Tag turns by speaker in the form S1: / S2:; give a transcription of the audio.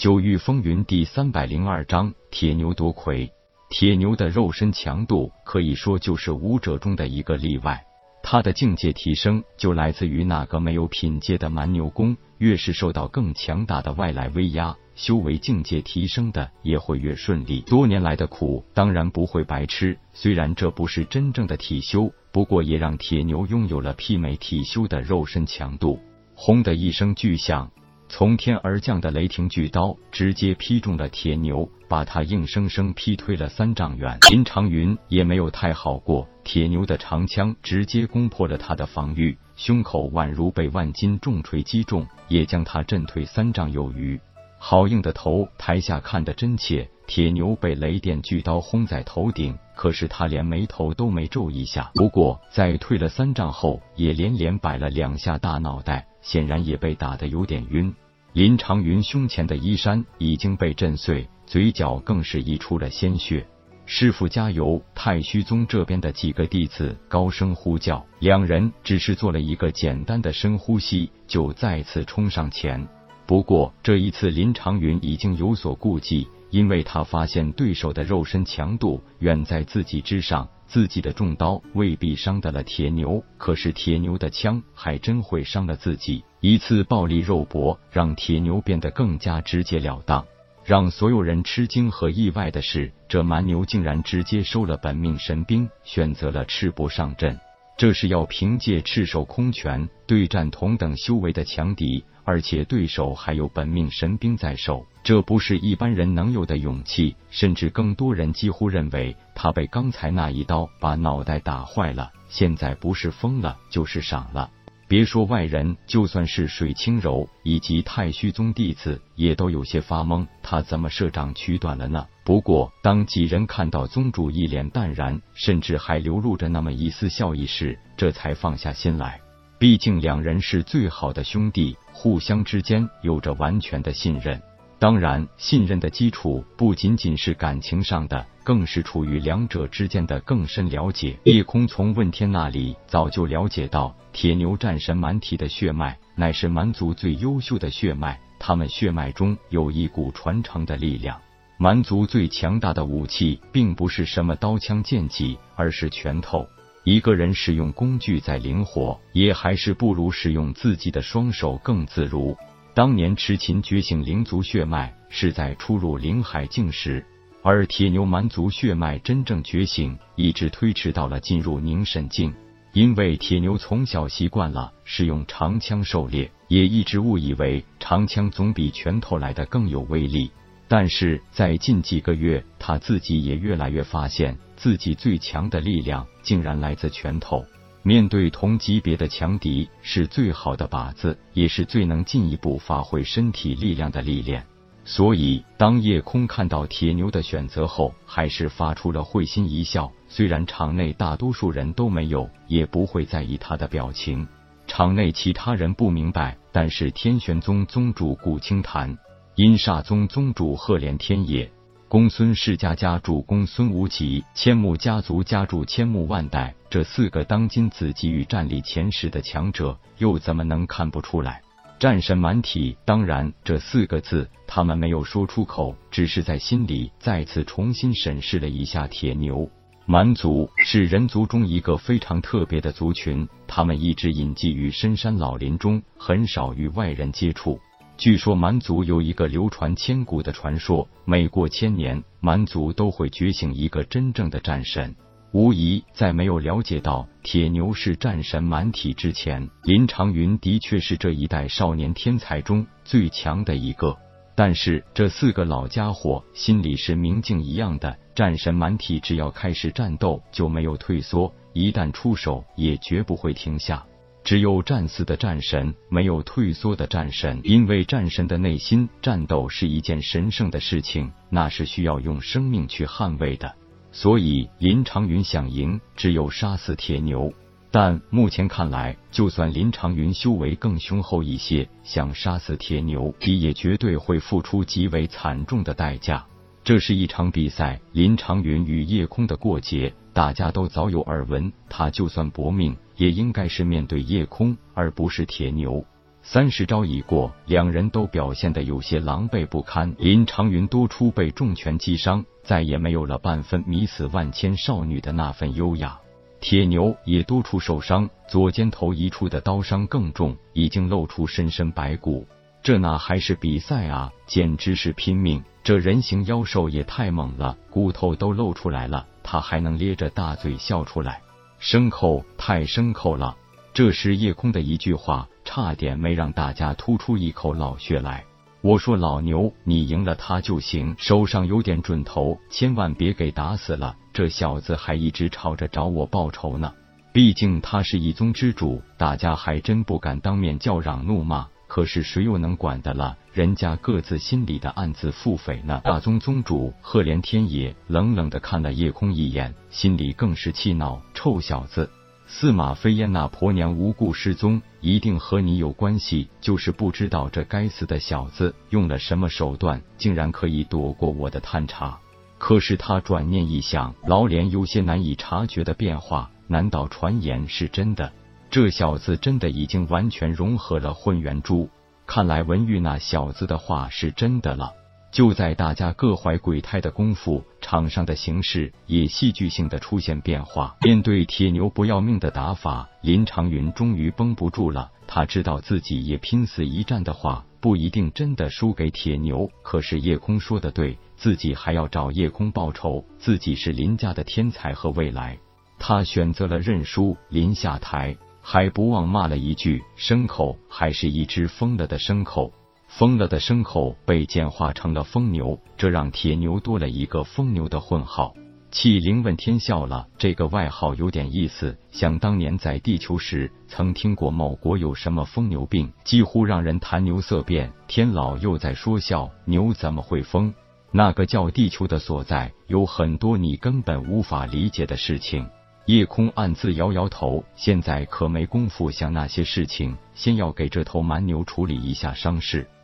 S1: 九域风云第三百零二章：铁牛夺魁。铁牛的肉身强度可以说就是武者中的一个例外，他的境界提升就来自于那个没有品阶的蛮牛功。越是受到更强大的外来威压，修为境界提升的也会越顺利。多年来的苦当然不会白吃，虽然这不是真正的体修，不过也让铁牛拥有了媲美体修的肉身强度。轰的一声巨响。从天而降的雷霆巨刀直接劈中了铁牛，把他硬生生劈推了三丈远。林长云也没有太好过，铁牛的长枪直接攻破了他的防御，胸口宛如被万斤重锤击中，也将他震退三丈有余。好硬的头，台下看得真切。铁牛被雷电巨刀轰在头顶，可是他连眉头都没皱一下。不过在退了三丈后，也连连摆了两下大脑袋。显然也被打得有点晕。林长云胸前的衣衫已经被震碎，嘴角更是溢出了鲜血。师傅加油！太虚宗这边的几个弟子高声呼叫。两人只是做了一个简单的深呼吸，就再次冲上前。不过这一次，林长云已经有所顾忌，因为他发现对手的肉身强度远在自己之上。自己的重刀未必伤得了铁牛，可是铁牛的枪还真会伤了自己。一次暴力肉搏，让铁牛变得更加直截了当。让所有人吃惊和意外的是，这蛮牛竟然直接收了本命神兵，选择了赤膊上阵。这是要凭借赤手空拳对战同等修为的强敌。而且对手还有本命神兵在手，这不是一般人能有的勇气。甚至更多人几乎认为他被刚才那一刀把脑袋打坏了，现在不是疯了就是傻了。别说外人，就算是水清柔以及太虚宗弟子，也都有些发懵。他怎么设掌取短了呢？不过，当几人看到宗主一脸淡然，甚至还流露着那么一丝笑意时，这才放下心来。毕竟两人是最好的兄弟，互相之间有着完全的信任。当然，信任的基础不仅仅是感情上的，更是处于两者之间的更深了解。叶空从问天那里早就了解到，铁牛战神蛮体的血脉乃是蛮族最优秀的血脉，他们血脉中有一股传承的力量。蛮族最强大的武器，并不是什么刀枪剑戟，而是拳头。一个人使用工具再灵活，也还是不如使用自己的双手更自如。当年痴琴觉醒灵族血脉是在初入灵海境时，而铁牛蛮族血脉真正觉醒一直推迟到了进入凝神境。因为铁牛从小习惯了使用长枪狩猎，也一直误以为长枪总比拳头来的更有威力。但是在近几个月，他自己也越来越发现。自己最强的力量竟然来自拳头。面对同级别的强敌，是最好的靶子，也是最能进一步发挥身体力量的历练。所以，当夜空看到铁牛的选择后，还是发出了会心一笑。虽然场内大多数人都没有，也不会在意他的表情。场内其他人不明白，但是天玄宗宗主古清潭、阴煞宗宗主赫连天野。公孙世家家主公孙无极，千木家族家主千木万代，这四个当今紫极域战力前十的强者，又怎么能看不出来？战神满体，当然这四个字他们没有说出口，只是在心里再次重新审视了一下铁牛。蛮族是人族中一个非常特别的族群，他们一直隐迹于深山老林中，很少与外人接触。据说蛮族有一个流传千古的传说，每过千年，蛮族都会觉醒一个真正的战神。无疑，在没有了解到铁牛是战神蛮体之前，林长云的确是这一代少年天才中最强的一个。但是，这四个老家伙心里是明镜一样的，战神蛮体只要开始战斗就没有退缩，一旦出手也绝不会停下。只有战死的战神，没有退缩的战神。因为战神的内心，战斗是一件神圣的事情，那是需要用生命去捍卫的。所以林长云想赢，只有杀死铁牛。但目前看来，就算林长云修为更雄厚一些，想杀死铁牛，也绝对会付出极为惨重的代价。这是一场比赛，林长云与夜空的过节，大家都早有耳闻。他就算搏命。也应该是面对夜空，而不是铁牛。三十招已过，两人都表现得有些狼狈不堪。林长云多出被重拳击伤，再也没有了半分迷死万千少女的那份优雅。铁牛也多处受伤，左肩头一处的刀伤更重，已经露出深深白骨。这哪还是比赛啊，简直是拼命！这人形妖兽也太猛了，骨头都露出来了，他还能咧着大嘴笑出来，牲口太牲口了。这时夜空的一句话，差点没让大家吐出一口老血来。我说老牛，你赢了他就行，手上有点准头，千万别给打死了。这小子还一直吵着找我报仇呢。毕竟他是一宗之主，大家还真不敢当面叫嚷怒骂。可是谁又能管得了？人家各自心里的暗自腹诽呢。大宗宗主赫连天也冷冷的看了叶空一眼，心里更是气恼：臭小子，司马飞燕那婆娘无故失踪，一定和你有关系。就是不知道这该死的小子用了什么手段，竟然可以躲过我的探查。可是他转念一想，老脸有些难以察觉的变化，难道传言是真的？这小子真的已经完全融合了混元珠，看来文玉那小子的话是真的了。就在大家各怀鬼胎的功夫，场上的形势也戏剧性的出现变化。面对铁牛不要命的打法，林长云终于绷不住了。他知道自己也拼死一战的话，不一定真的输给铁牛。可是叶空说的对，自己还要找叶空报仇，自己是林家的天才和未来。他选择了认输，临下台。还不忘骂了一句：“牲口，还是一只疯了的牲口。”疯了的牲口被简化成了疯牛，这让铁牛多了一个疯牛的混号。气灵问天笑了，这个外号有点意思。想当年在地球时，曾听过某国有什么疯牛病，几乎让人谈牛色变。天老又在说笑，牛怎么会疯？那个叫地球的所在，有很多你根本无法理解的事情。夜空暗自摇摇头，现在可没工夫想那些事情，先要给这头蛮牛处理一下伤势，